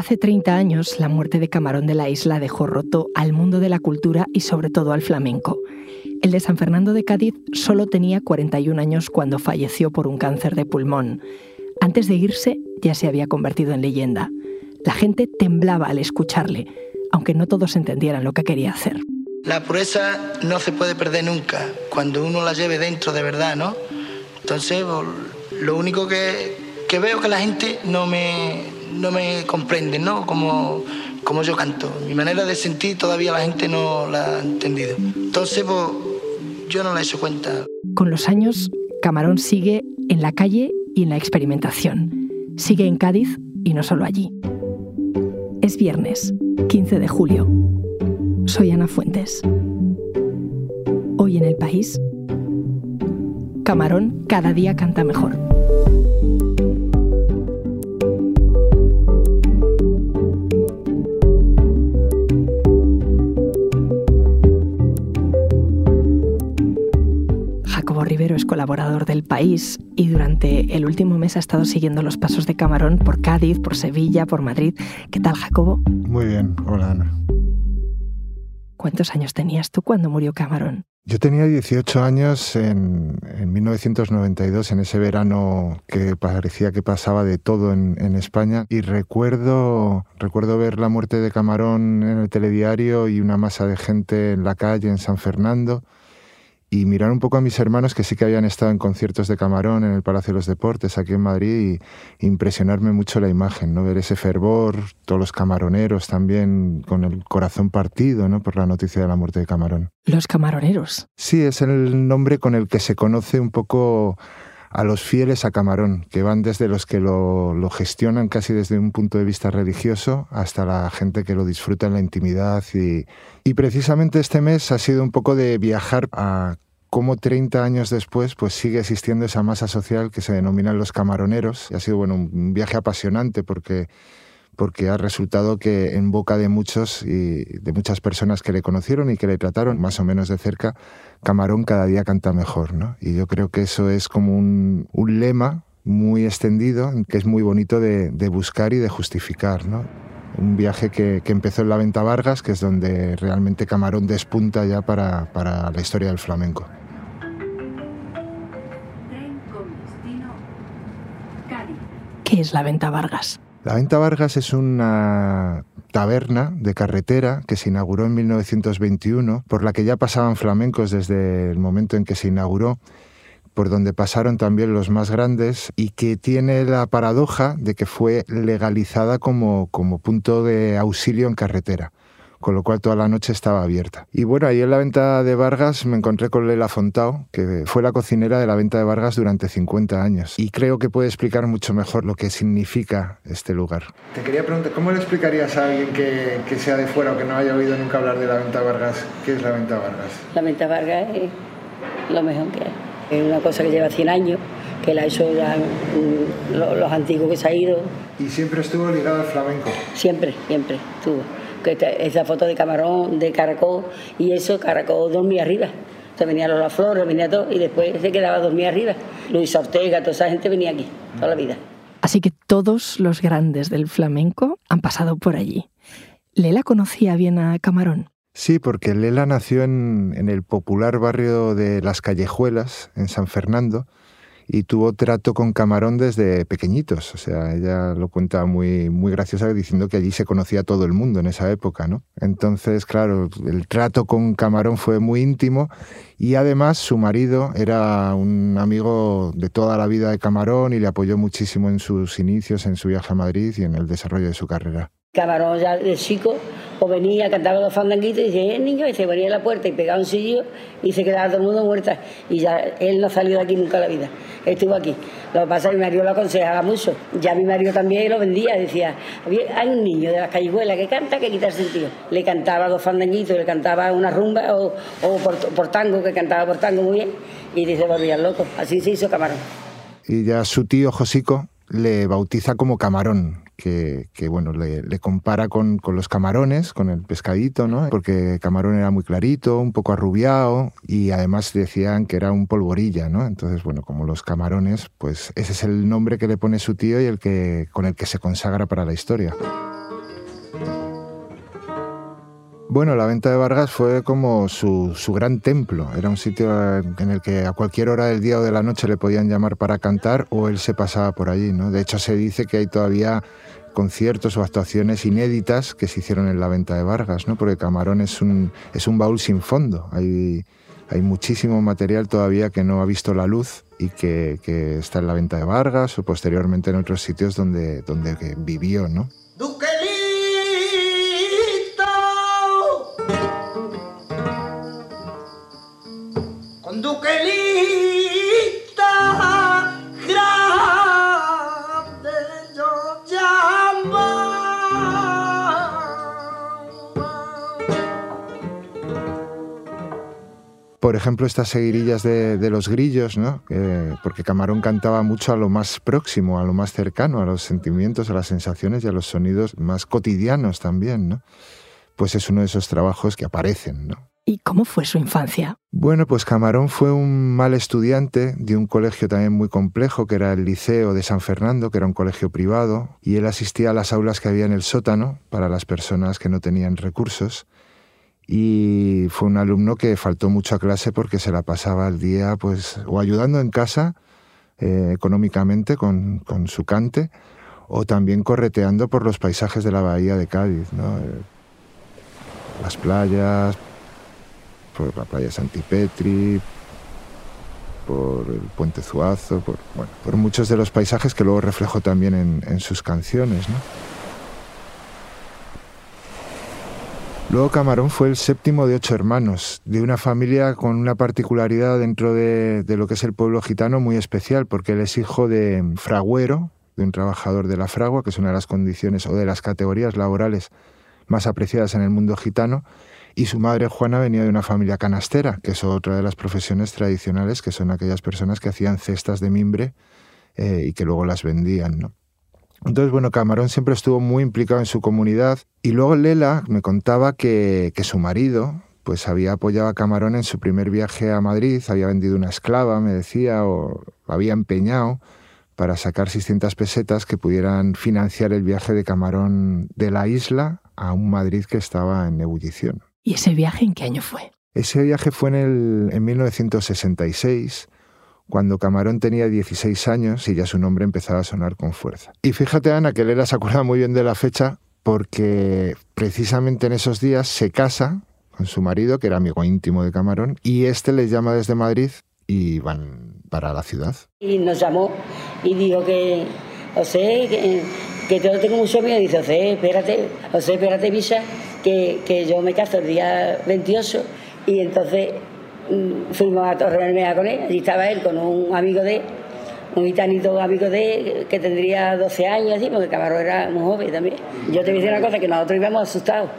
Hace 30 años, la muerte de Camarón de la Isla dejó roto al mundo de la cultura y sobre todo al flamenco. El de San Fernando de Cádiz solo tenía 41 años cuando falleció por un cáncer de pulmón. Antes de irse, ya se había convertido en leyenda. La gente temblaba al escucharle, aunque no todos entendieran lo que quería hacer. La pureza no se puede perder nunca, cuando uno la lleve dentro de verdad, ¿no? Entonces, lo único que, que veo que la gente no me, no me comprende, ¿no? Como, como yo canto. Mi manera de sentir todavía la gente no la ha entendido. Entonces, pues, yo no la he hecho cuenta. Con los años, Camarón sigue en la calle y en la experimentación. Sigue en Cádiz y no solo allí. Es viernes, 15 de julio. Soy Ana Fuentes. Hoy en el país, Camarón cada día canta mejor. Es colaborador del país y durante el último mes ha estado siguiendo los pasos de Camarón por Cádiz, por Sevilla, por Madrid. ¿Qué tal, Jacobo? Muy bien, hola Ana. ¿Cuántos años tenías tú cuando murió Camarón? Yo tenía 18 años en, 1992, en ese verano que parecía que pasaba de todo en, en, España. Y recuerdo, recuerdo ver la muerte de Camarón en el telediario y una masa de gente en la calle en San Fernando y mirar un poco a mis hermanos que sí que habían estado en conciertos de Camarón en el Palacio de los Deportes aquí en Madrid y impresionarme mucho la imagen, ¿no? Ver ese fervor, todos los camaroneros también con el corazón partido, ¿no? Por la noticia de la muerte de Camarón. Los camaroneros. Sí, es el nombre con el que se conoce un poco a los fieles a Camarón, que van desde los que lo, gestionan casi desde un punto de vista religioso hasta la gente que lo disfruta en la intimidad. Y, y precisamente este mes ha sido un poco de viajar a cómo 30 años después pues sigue existiendo esa masa social que se denominan los camaroneros. Y ha sido bueno, un viaje apasionante porque porque ha resultado que en boca de muchos y de muchas personas que le conocieron y que le trataron más o menos de cerca, Camarón cada día canta mejor, ¿no? Y yo creo que eso es como un, un lema muy extendido, que es muy bonito de, de buscar y de justificar, ¿no? Un viaje que, que, empezó en la Venta Vargas, que es donde realmente Camarón despunta ya para, para la historia del flamenco. ¿Qué es la Venta Vargas? La Venta Vargas es una taberna de carretera que se inauguró en 1921, por la que ya pasaban flamencos desde el momento en que se inauguró, por donde pasaron también los más grandes y que tiene la paradoja de que fue legalizada como, como punto de auxilio en carretera con lo cual toda la noche estaba abierta. Y bueno, ahí en la venta de Vargas me encontré con Lela Fontao, que fue la cocinera de la venta de Vargas durante 50 años. Y creo que puede explicar mucho mejor lo que significa este lugar. Te quería preguntar, ¿cómo le explicarías a alguien que, que sea de fuera o que no haya oído nunca hablar de la venta de Vargas? ¿Qué es la venta de Vargas? La venta de Vargas es lo mejor que hay. Es una cosa que lleva 100 años, que la ha hecho ya, mm, los antiguos que se ha ido. ¿Y siempre estuvo ligado al flamenco? Siempre, siempre estuvo que esa foto de camarón, de caracol, y eso, caracol dormía arriba. Se venía Lola Flores, venía todo, y después se quedaba dormir arriba. Luis Ortega, toda esa gente venía aquí, toda la vida. Así que todos los grandes del flamenco han pasado por allí. ¿Lela conocía bien a Camarón? Sí, porque Lela nació en, en el popular barrio de Las Callejuelas, en San Fernando, y tuvo trato con Camarón desde pequeñitos. O sea, ella lo cuenta muy, muy graciosa diciendo que allí se conocía todo el mundo en esa época, ¿no? Entonces, claro, el trato con Camarón fue muy íntimo y además su marido era un amigo de toda la vida de Camarón y le apoyó muchísimo en sus inicios, en su viaje a Madrid y en el desarrollo de su carrera. Camarón ya de chico o venía, cantaba los fandanguitos y decía, eh, niño, y se venía a la puerta y pegaba un sillo y se quedaba todo el mundo muerta. Y ya él no salió de aquí nunca en la vida, estuvo aquí. Lo que pasa es que mi marido lo aconsejaba mucho. Ya mi marido también lo vendía, decía, hay un niño de las callejuelas que canta que quita el sentido. Le cantaba dos fandanguitos, le cantaba una rumba o, o por, tango, que cantaba por tango muy bien, y dice, volvían loco. Así se hizo Camarón. Y ya su tío Josico le bautiza como Camarón, que, que bueno, le, le compara con, con, los camarones, con el pescadito, ¿no? Porque camarón era muy clarito, un poco arrubiado y además decían que era un polvorilla, ¿no? Entonces, bueno, como los camarones, pues ese es el nombre que le pone su tío y el que, con el que se consagra para la historia. Bueno, la venta de Vargas fue como su, gran templo. Era un sitio en el que a cualquier hora del día o de la noche le podían llamar para cantar o él se pasaba por allí. ¿no? De hecho, se dice que hay todavía conciertos o actuaciones inéditas que se hicieron en la venta de Vargas, ¿no? porque Camarón es un, es un baúl sin fondo. Hay, hay muchísimo material todavía que no ha visto la luz y que, que, está en la venta de Vargas o posteriormente en otros sitios donde, donde vivió. ¿no? Ejemplo, estas seguirillas de, los grillos, ¿no? porque Camarón cantaba mucho a lo más próximo, a lo más cercano, a los sentimientos, a las sensaciones y a los sonidos más cotidianos también, ¿no? Pues es uno de esos trabajos que aparecen, ¿no? ¿Y cómo fue su infancia? Bueno, pues Camarón fue un mal estudiante de un colegio también muy complejo, que era el Liceo de San Fernando, que era un colegio privado, y él asistía a las aulas que había en el sótano para las personas que no tenían recursos y fue un alumno que faltó mucho a clase porque se la pasaba el día pues o ayudando en casa eh, económicamente con, con, su cante o también correteando por los paisajes de la bahía de Cádiz, ¿no? Eh, las playas, por la playa Santipetri, por el puente Zuazo, por, bueno, por muchos de los paisajes que luego reflejó también en, en sus canciones. ¿no? Luego Camarón fue el séptimo de ocho hermanos, de una familia con una particularidad dentro de, lo que es el pueblo gitano muy especial, porque él es hijo de fraguero, de un trabajador de la fragua, que es una de las condiciones o de las categorías laborales más apreciadas en el mundo gitano, y su madre Juana venía de una familia canastera, que es otra de las profesiones tradicionales, que son aquellas personas que hacían cestas de mimbre eh, y que luego las vendían. ¿no? Entonces, bueno, Camarón siempre estuvo muy implicado en su comunidad y luego Lela me contaba que, su marido pues había apoyado a Camarón en su primer viaje a Madrid, había vendido una esclava, me decía, o había empeñado para sacar 600 pesetas que pudieran financiar el viaje de Camarón de la isla a un Madrid que estaba en ebullición. ¿Y ese viaje en qué año fue? Ese viaje fue en, el, en 1966 cuando Camarón tenía 16 años y ya su nombre empezaba a sonar con fuerza. Y fíjate, Ana, que Lela se acuerda muy bien de la fecha porque precisamente en esos días se casa con su marido, que era amigo íntimo de Camarón, y este les llama desde Madrid y van para la ciudad. Y nos llamó y dijo que, José, que, que lo tengo mucho miedo. Dice, José, espérate, José, espérate, Visa, que, que yo me caso el día 28 y entontonces Mm, fuimos a Torre con él, allí estaba él con un amigo de un gitanito amigo de él, que tendría 12 años, así, porque Camarón era muy joven también. Yo te voy a decir una cosa, que nosotros íbamos asustados.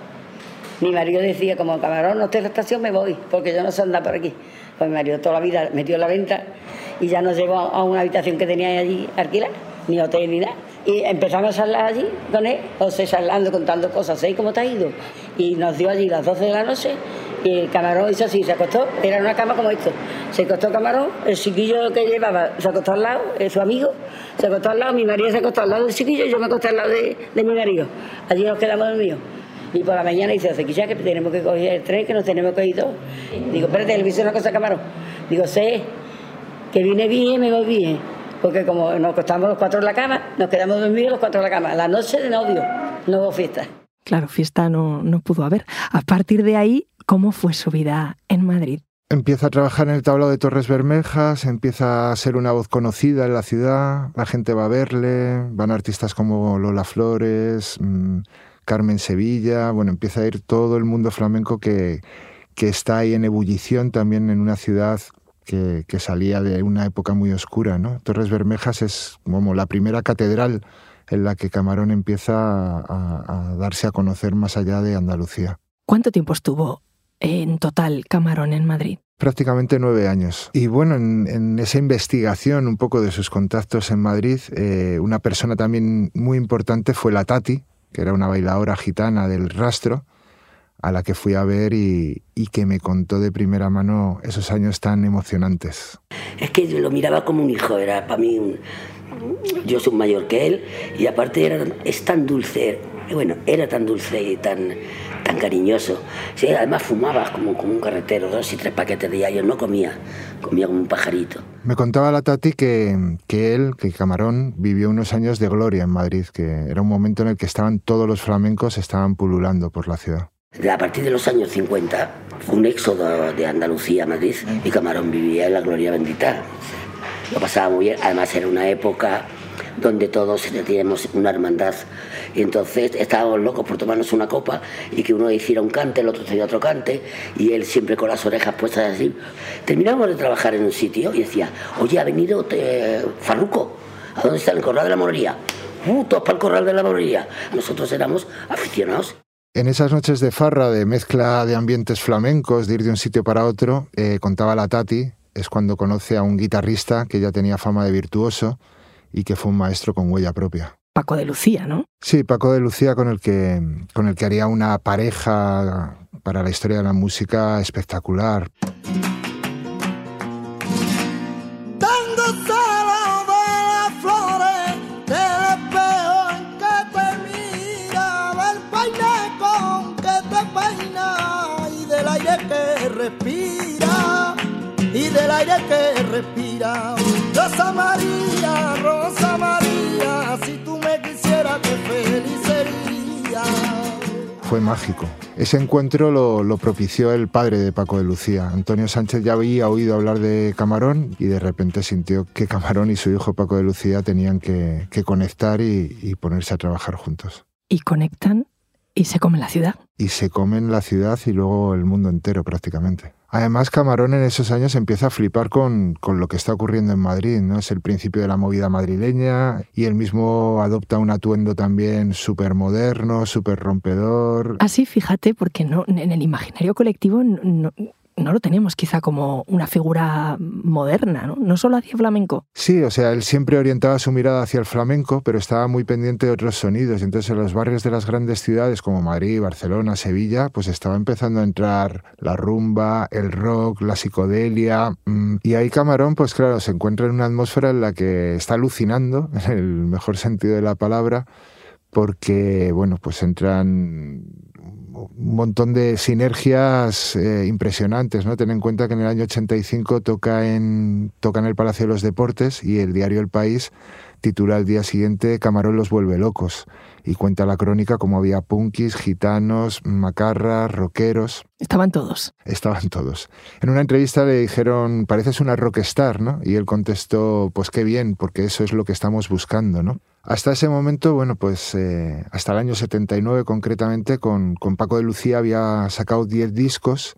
Mi marido decía, como Camarón no esté en la estación, me voy, porque yo no sé andar por aquí. Pues mi marido toda la vida metió la venta y ya nos llevó a una habitación que tenía allí alquilada, ni hotel ni nada. Y empezamos a hablar allí con él, o sea, hablando, contando cosas, ¿sabes cómo te ha ido? Y nos dio allí las 12 de la noche y el camarón hizo así, se acostó, era una cama como esto. Se acostó el camarón, el chiquillo que llevaba se acostó al lado, su amigo, se acostó al lado, mi marido se acostó al lado del chiquillo yo me acosté al lado de, mi marido. Allí nos quedamos dormidos. Y por la mañana dice, ya que tenemos que coger el tren, que nos tenemos que ir todos. Digo, espérate, le hice una cosa camarón. Digo, sé que viene bien, me voy bien. Porque como nos acostamos los cuatro en la cama, nos quedamos dormidos los cuatro en la cama. La noche de novio, no hubo fiesta. Claro, fiesta no, no pudo haber. A partir de ahí, ¿Cómo fue su vida en Madrid? Empieza a trabajar en el tablado de Torres Bermejas, empieza a ser una voz conocida en la ciudad, la gente va a verle, van artistas como Lola Flores, mm, Carmen Sevilla, bueno, empieza a ir todo el mundo flamenco que, que está ahí en ebullición también en una ciudad que, que, salía de una época muy oscura. ¿no? Torres Bermejas es como la primera catedral en la que Camarón empieza a, a darse a conocer más allá de Andalucía. ¿Cuánto tiempo estuvo en total Camarón en Madrid? Prácticamente nueve años. Y bueno, en, esa investigación un poco de sus contactos en Madrid, eh, una persona también muy importante fue la Tati, que era una bailadora gitana del rastro, a la que fui a ver y, que me contó de primera mano esos años tan emocionantes. Es que yo lo miraba como un hijo, era para mí un... Yo soy mayor que él y aparte era, es tan dulce, bueno, era tan dulce y tan, tan cariñoso. Sí, además fumaba como, como un carretero, dos y tres paquetes de diarios, no comía, comía como un pajarito. Me contaba la Tati que, que él, que Camarón, vivió unos años de gloria en Madrid, que era un momento en el que estaban todos los flamencos, estaban pululando por la ciudad. A partir de los años 50 fue un éxodo de Andalucía a Madrid y Camarón vivía en la gloria bendita. Lo pasaba muy bien, además era una época donde todos teníamos una hermandad. Y entonces estábamos locos por tomarnos una copa y que uno hiciera un cante, el otro hiciera otro cante, y él siempre con las orejas puestas así. Terminamos de trabajar en un sitio y decía, oye, ha venido eh, Farruco, ¿a dónde está el corral de la morería? Uh, para el corral de la morería. Nosotros éramos aficionados. En esas noches de farra, de mezcla de ambientes flamencos, de ir de un sitio para otro, eh, contaba la Tati, es cuando conoce a un guitarrista que ya tenía fama de virtuoso y que fue un maestro con huella propia. Paco de Lucía, ¿no? Sí, Paco de Lucía con el que, con el que haría una pareja para la historia de la música espectacular. respira y del aire que respira. Rosa María, Fue mágico. Ese encuentro lo, propició el padre de Paco de Lucía. Antonio Sánchez ya había oído hablar de Camarón y de repente sintió que Camarón y su hijo Paco de Lucía tenían que, conectar y, y ponerse a trabajar juntos. ¿Y conectan y se comen la ciudad. Y se comen la ciudad y luego el mundo entero prácticamente. Además, Camarón en esos años empieza a flipar con, con, lo que está ocurriendo en Madrid, ¿no? Es el principio de la movida madrileña y él mismo adopta un atuendo también súper moderno, súper rompedor. Así, fíjate, porque no, en el imaginario colectivo no, no lo tenemos quizá como una figura moderna, ¿no? No solo hacia flamenco. Sí, o sea, él siempre orientaba su mirada hacia el flamenco, pero estaba muy pendiente de otros sonidos. Entonces, en los barrios de las grandes ciudades como Madrid, Barcelona, Sevilla, pues estaba empezando a entrar la rumba, el rock, la psicodelia. Mm, y ahí Camarón, pues claro, se encuentra en una atmósfera en la que está alucinando, en el mejor sentido de la palabra, porque, bueno, pues entran un montón de sinergias eh, impresionantes, ¿no? Ten en cuenta que en el año 85 toca en, toca en el Palacio de los Deportes y el diario El País titula al día siguiente Camarón los vuelve locos y cuenta la crónica como había punkis, gitanos, macarras, rockeros. Estaban todos. Estaban todos. En una entrevista le dijeron, pareces una rockstar, ¿no? Y él contestó, pues qué bien, porque eso es lo que estamos buscando, ¿no? Hasta ese momento, bueno, pues eh, hasta el año 79 concretamente, con, con Paco de Lucía había sacado 10 discos.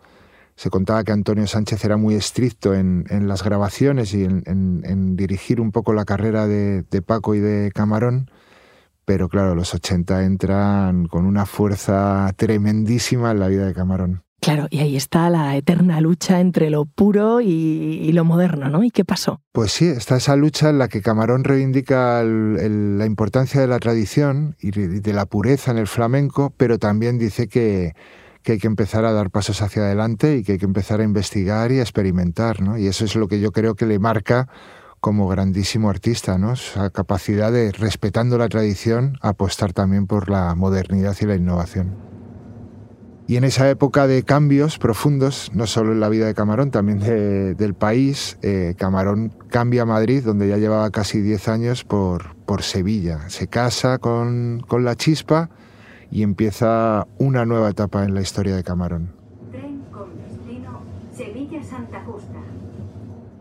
Se contaba que Antonio Sánchez era muy estricto en, en las grabaciones y en, en, dirigir un poco la carrera de, de Paco y de Camarón pero claro, los 80 entran con una fuerza tremendísima en la vida de Camarón. Claro, y ahí está la eterna lucha entre lo puro y, lo moderno, ¿no? ¿Y qué pasó? Pues sí, está esa lucha en la que Camarón reivindica la importancia de la tradición y de la pureza en el flamenco, pero también dice que, que hay que empezar a dar pasos hacia adelante y que hay que empezar a investigar y a experimentar, ¿no? Y eso es lo que yo creo que le marca como grandísimo artista, ¿no? Esa capacidad de, respetando la tradición, apostar también por la modernidad y la innovación. Y en esa época de cambios profundos, no solo en la vida de Camarón, también del país, eh, Camarón cambia a Madrid, donde ya llevaba casi 10 años, por, por Sevilla. Se casa con, con la chispa y empieza una nueva etapa en la historia de Camarón. Sevilla-Santa Justa.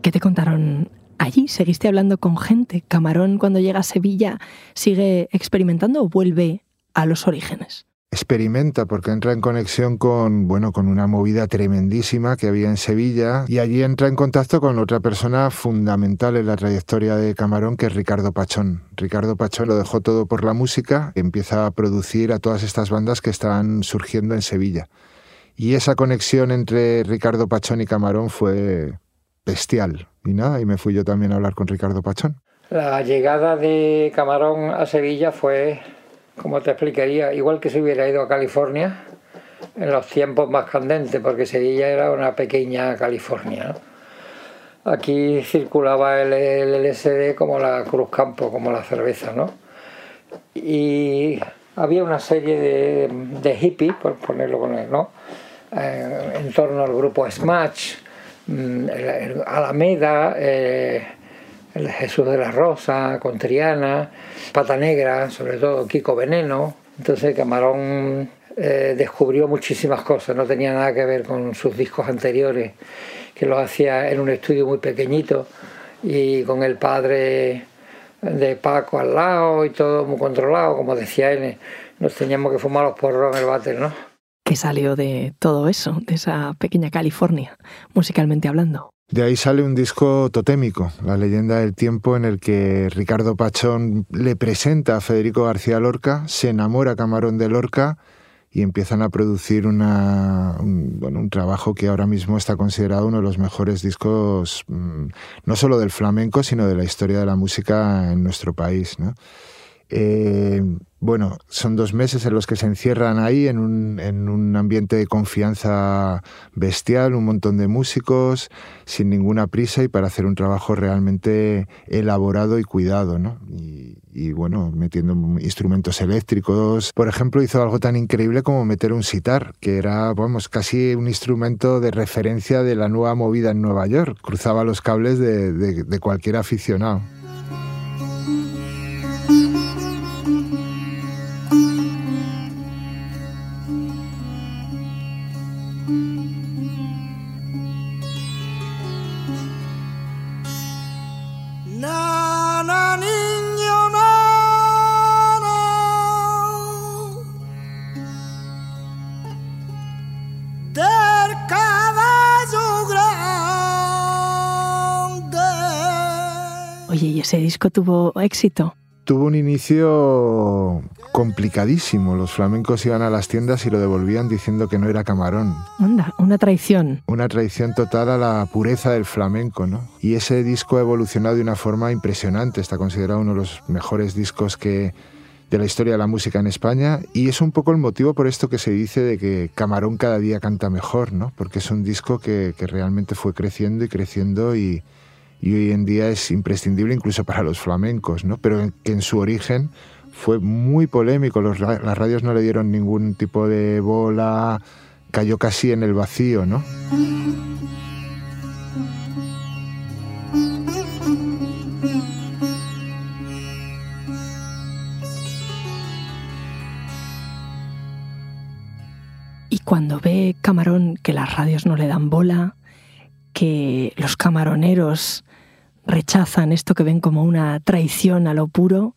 ¿Qué te contaron allí? ¿Seguiste hablando con gente? ¿Camarón cuando llega a Sevilla sigue experimentando o vuelve a los orígenes? Experimenta porque entra en conexión con bueno con una movida tremendísima que había en Sevilla y allí entra en contacto con otra persona fundamental en la trayectoria de Camarón que es Ricardo Pachón. Ricardo Pachón lo dejó todo por la música, empieza a producir a todas estas bandas que están surgiendo en Sevilla. Y esa conexión entre Ricardo Pachón y Camarón fue bestial. Y nada, y me fui yo también a hablar con Ricardo Pachón. La llegada de Camarón a Sevilla fue, como te explicaría, igual que se hubiera ido a California, en los tiempos más candentes, porque Sevilla era una pequeña California. Aquí circulaba el, LSD como la Cruz Campo, como la cerveza, ¿no? Y había una serie de, de hippies, por ponerlo con él, ¿no? Eh, en torno al grupo Smash, mm, Alameda, eh, el Jesús de la Rosa, Contriana, Pata Negra, sobre todo Kiko Veneno. Entonces Camarón eh, descubrió muchísimas cosas, no tenía nada que ver con sus discos anteriores, que los hacía en un estudio muy pequeñito y con el padre de Paco al lado y todo muy controlado, como decía él, nos teníamos que fumar los porros en el váter, ¿no? ¿Qué salió de todo eso, de esa pequeña California, musicalmente hablando? De ahí sale un disco totémico, La leyenda del tiempo, en el que Ricardo Pachón le presenta a Federico García Lorca, se enamora Camarón de Lorca y empiezan a producir un, un trabajo que ahora mismo está considerado uno de los mejores discos, mm, no solo del flamenco, sino de la historia de la música en nuestro país. ¿no? Eh, bueno, son dos meses en los que se encierran ahí en un, en un, ambiente de confianza bestial, un montón de músicos, sin ninguna prisa y para hacer un trabajo realmente elaborado y cuidado, ¿no? Y, y, bueno, metiendo instrumentos eléctricos. Por ejemplo, hizo algo tan increíble como meter un sitar, que era, vamos, casi un instrumento de referencia de la nueva movida en Nueva York. Cruzaba los cables de, de, de cualquier aficionado. Ese disco tuvo éxito? Tuvo un inicio complicadísimo. Los flamencos iban a las tiendas y lo devolvían diciendo que no era camarón. Anda, una traición. Una traición total a la pureza del flamenco, ¿no? Y ese disco ha evolucionado de una forma impresionante. Está considerado uno de los mejores discos que de la historia de la música en España y es un poco el motivo por esto que se dice de que Camarón cada día canta mejor, ¿no? Porque es un disco que, que realmente fue creciendo y creciendo y, y hoy en día es imprescindible incluso para los flamencos, ¿no? pero que en su origen fue muy polémico, las radios no le dieron ningún tipo de bola, cayó casi en el vacío, ¿no? Y cuando ve Camarón que las radios no le dan bola, que los camaroneros rechazan esto que ven como una traición a lo puro,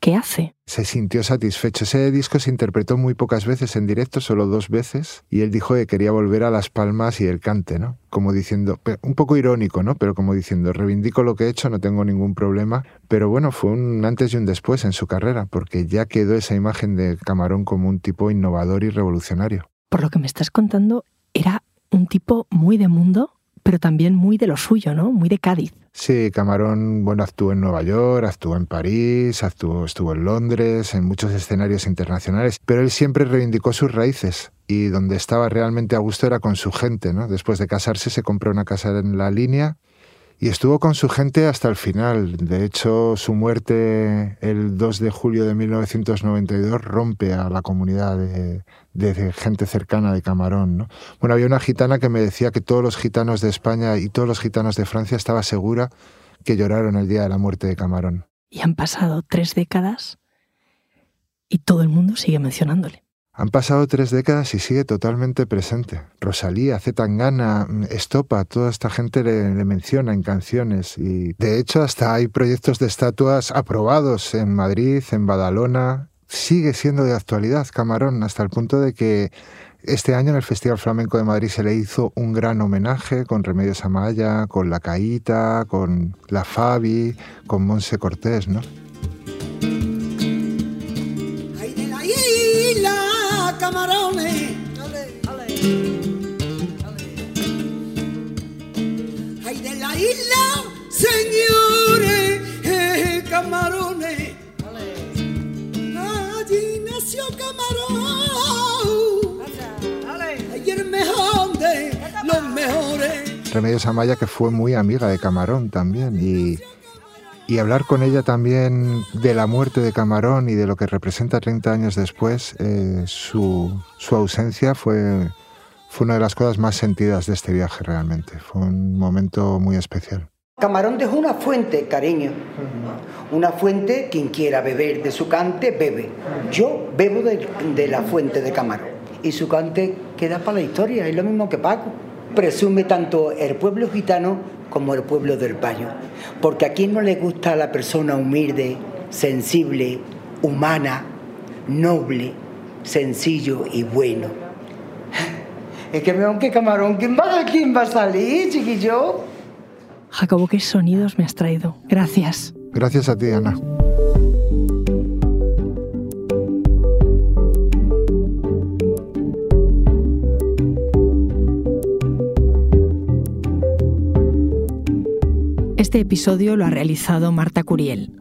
¿qué hace? Se sintió satisfecho. Ese disco se interpretó muy pocas veces en directo, solo dos veces, y él dijo que quería volver a las palmas y el cante, ¿no? Como diciendo, un poco irónico, ¿no? Pero como diciendo, reivindico lo que he hecho, no tengo ningún problema. Pero bueno, fue un antes y un después en su carrera, porque ya quedó esa imagen de Camarón como un tipo innovador y revolucionario. Por lo que me estás contando, era un tipo muy de mundo, pero también muy de lo suyo, ¿no? Muy de Cádiz. Sí, Camarón, bueno, actuó en Nueva York, actuó en París, actuó, estuvo en Londres, en muchos escenarios internacionales, pero él siempre reivindicó sus raíces y donde estaba realmente a gusto era con su gente, ¿no? Después de casarse se compró una casa en la línea y estuvo con su gente hasta el final. De hecho, su muerte el 2 de julio de 1992 rompe a la comunidad de, gente cercana de Camarón. ¿no? Bueno, había una gitana que me decía que todos los gitanos de España y todos los gitanos de Francia estaba segura que lloraron el día de la muerte de Camarón. Y han pasado tres décadas y todo el mundo sigue mencionándole. Han pasado tres décadas y sigue totalmente presente. Rosalía, Zetangana, Estopa, toda esta gente le, menciona en canciones y de hecho hasta hay proyectos de estatuas aprobados en Madrid, en Badalona. Sigue siendo de actualidad Camarón hasta el punto de que este año en el Festival Flamenco de Madrid se le hizo un gran homenaje con Remedios Amaya, con La Caíta, con La Fabi, con Monse Cortés, ¿no? camarones. Ale, ale, ale. Ay, de la isla, señores, camarones. Allí nació camarón. Ay, el mejor de los mejores. Remedios Amaya que fue muy amiga de Camarón también y y hablar con ella también de la muerte de Camarón y de lo que representa 30 años después, eh, su, su, ausencia fue, fue una de las cosas más sentidas de este viaje realmente. Fue un momento muy especial. Camarón dejó una fuente, cariño. Una fuente, quien quiera beber de su cante, bebe. Yo bebo de, de la fuente de Camarón. Y su cante queda para la historia, es lo mismo que Paco. Presume tanto el pueblo gitano como el pueblo del Payo. Porque a quien no le gusta la persona humilde, sensible, humana, noble, sencillo y bueno. Es que veo que camarón, ¿quién va, ¿quién va a salir, chiquillo? Jacobo, qué sonidos me has traído. Gracias. Gracias a ti, Ana. Este episodio lo ha realizado Marta Curiel.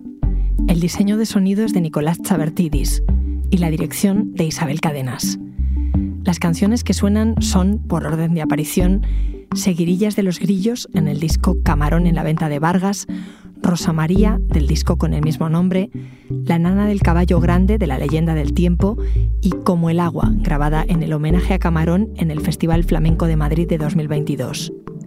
El diseño de sonido es de Nicolás Chabertidis y la dirección de Isabel Cadenas. Las canciones que suenan son, por orden de aparición, Seguirillas de los Grillos en el disco Camarón en la venta de Vargas, Rosa María del disco con el mismo nombre, La Nana del Caballo Grande de la Leyenda del Tiempo y Como el Agua, grabada en el homenaje a Camarón en el Festival Flamenco de Madrid de 2022.